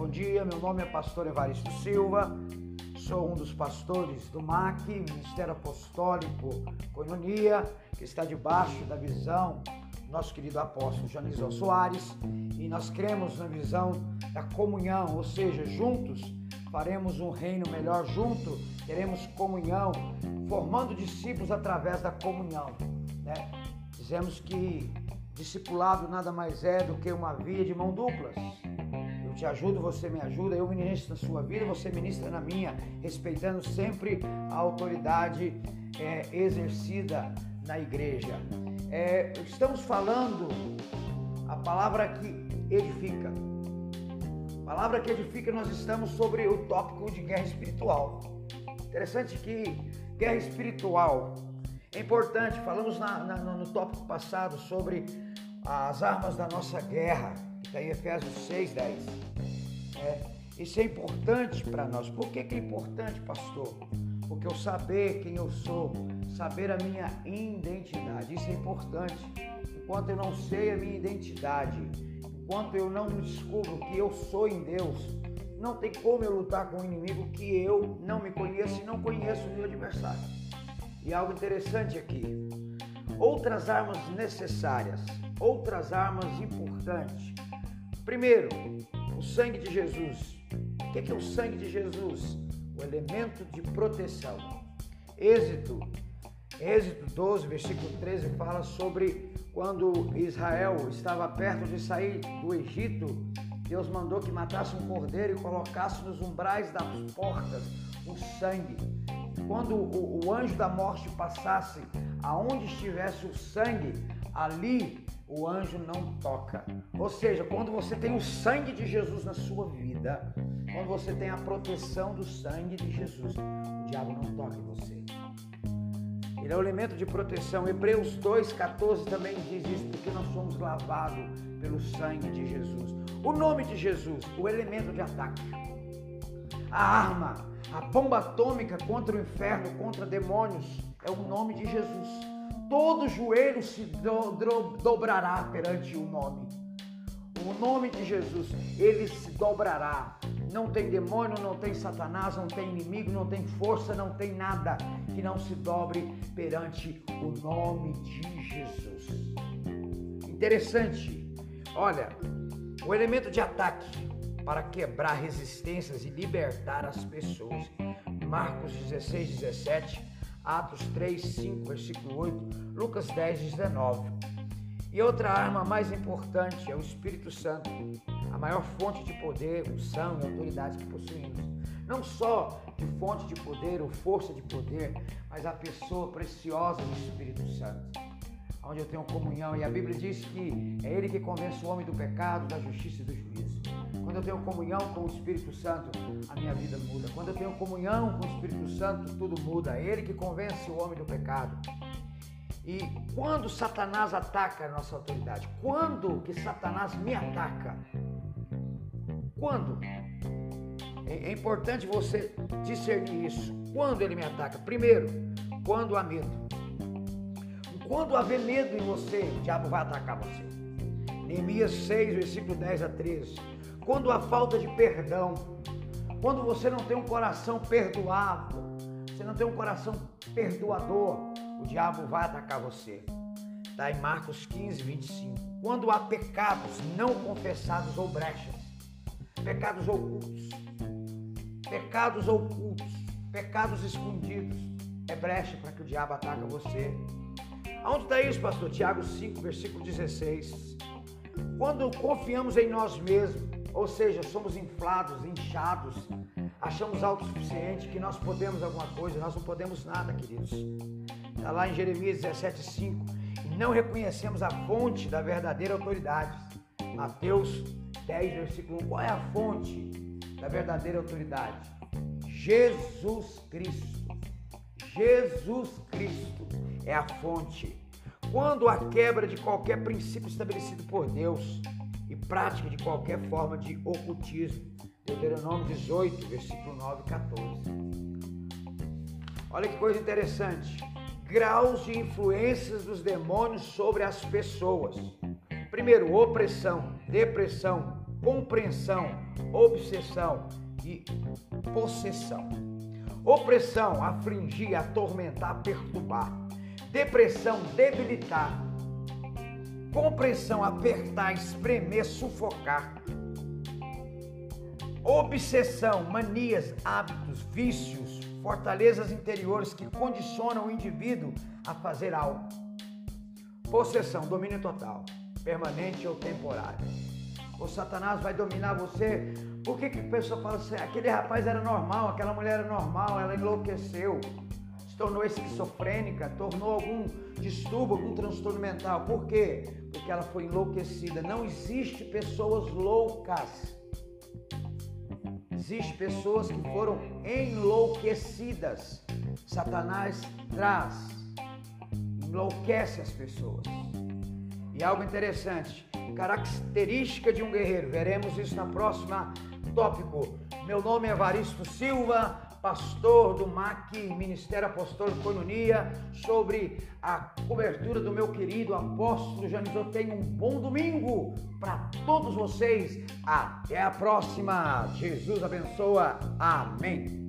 Bom dia, meu nome é pastor Evaristo Silva, sou um dos pastores do MAC, Ministério Apostólico Coinonia, que está debaixo da visão do nosso querido apóstolo Janison Soares, e nós cremos na visão da comunhão, ou seja, juntos faremos um reino melhor junto, teremos comunhão, formando discípulos através da comunhão. Né? Dizemos que discipulado nada mais é do que uma via de mão duplas. Te ajudo, você me ajuda, eu ministro na sua vida, você ministra na minha, respeitando sempre a autoridade é, exercida na igreja. É, estamos falando a palavra que edifica. A palavra que edifica, nós estamos sobre o tópico de guerra espiritual. Interessante que guerra espiritual é importante. Falamos na, na, no tópico passado sobre as armas da nossa guerra, está em Efésios 6, 10. É, isso é importante para nós. Por que, que é importante, pastor? Porque eu saber quem eu sou, saber a minha identidade, isso é importante. Enquanto eu não sei a minha identidade, enquanto eu não descubro que eu sou em Deus, não tem como eu lutar com um inimigo que eu não me conheço e não conheço o meu adversário. E algo interessante aqui: outras armas necessárias outras armas importantes. Primeiro, o sangue de Jesus. O que é o sangue de Jesus? O elemento de proteção. Êxito, Êxito 12, versículo 13, fala sobre quando Israel estava perto de sair do Egito, Deus mandou que matasse um cordeiro e colocasse nos umbrais das portas o sangue. Quando o, o anjo da morte passasse, aonde estivesse o sangue, ali o anjo não toca. Ou seja, quando você tem o sangue de Jesus na sua vida, quando você tem a proteção do sangue de Jesus, o diabo não toca em você. Ele é o elemento de proteção. Hebreus 2,14 também diz isso, porque nós somos lavados pelo sangue de Jesus. O nome de Jesus, o elemento de ataque. A arma, a bomba atômica contra o inferno, contra demônios, é o nome de Jesus todo joelho se do, do, dobrará perante o nome. O nome de Jesus, ele se dobrará. Não tem demônio, não tem Satanás, não tem inimigo, não tem força, não tem nada que não se dobre perante o nome de Jesus. Interessante. Olha, o elemento de ataque para quebrar resistências e libertar as pessoas. Marcos 16, 17 Atos 3, 5, versículo 8, Lucas 10, 19. E outra arma mais importante é o Espírito Santo, a maior fonte de poder, unção e autoridade que possuímos. Não só de fonte de poder ou força de poder, mas a pessoa preciosa do Espírito Santo, onde eu tenho comunhão. E a Bíblia diz que é Ele que convence o homem do pecado, da justiça e do juízo. Quando eu tenho comunhão com o Espírito Santo, a minha vida muda. Quando eu tenho comunhão com o Espírito Santo, tudo muda. É Ele que convence o homem do pecado. E quando Satanás ataca a nossa autoridade? Quando que Satanás me ataca? Quando? É, é importante você discernir isso. Quando ele me ataca? Primeiro, quando há medo. Quando haver medo em você, o diabo vai atacar você. Neemias 6, versículo 10 a 13 quando há falta de perdão, quando você não tem um coração perdoável, você não tem um coração perdoador, o diabo vai atacar você. Está em Marcos 15, 25. Quando há pecados não confessados ou brechas, pecados ocultos, pecados ocultos, pecados escondidos, é brecha para que o diabo ataque você. Aonde está isso, pastor? Tiago 5, versículo 16. Quando confiamos em nós mesmos, ou seja, somos inflados, inchados, achamos autossuficiente que nós podemos alguma coisa, nós não podemos nada, queridos. Está lá em Jeremias 17,5. E não reconhecemos a fonte da verdadeira autoridade. Mateus 10, versículo 1. Qual é a fonte da verdadeira autoridade? Jesus Cristo. Jesus Cristo é a fonte. Quando a quebra de qualquer princípio estabelecido por Deus, prática de qualquer forma de ocultismo. Deuteronômio 18, versículo 9 e 14. Olha que coisa interessante. Graus de influências dos demônios sobre as pessoas. Primeiro, opressão, depressão, compreensão, obsessão e possessão. Opressão, afligir, atormentar, perturbar. Depressão, debilitar. Compreensão, apertar, espremer, sufocar. Obsessão, manias, hábitos, vícios, fortalezas interiores que condicionam o indivíduo a fazer algo. Possessão, domínio total, permanente ou temporário. O Satanás vai dominar você. Por que, que a pessoa fala assim? Aquele rapaz era normal, aquela mulher era normal, ela enlouqueceu, tornou esquizofrênica, tornou algum distúrbio, algum transtorno mental. Por quê? Porque ela foi enlouquecida. Não existe pessoas loucas. Existem pessoas que foram enlouquecidas. Satanás traz, enlouquece as pessoas. E algo interessante, característica de um guerreiro. Veremos isso na próxima tópico. Meu nome é Varisto Silva, pastor do MAC, Ministério Apostólico Coinonia, sobre a cobertura do meu querido apóstolo Janizô. Tenha um bom domingo para todos vocês. Até a próxima. Jesus abençoa. Amém.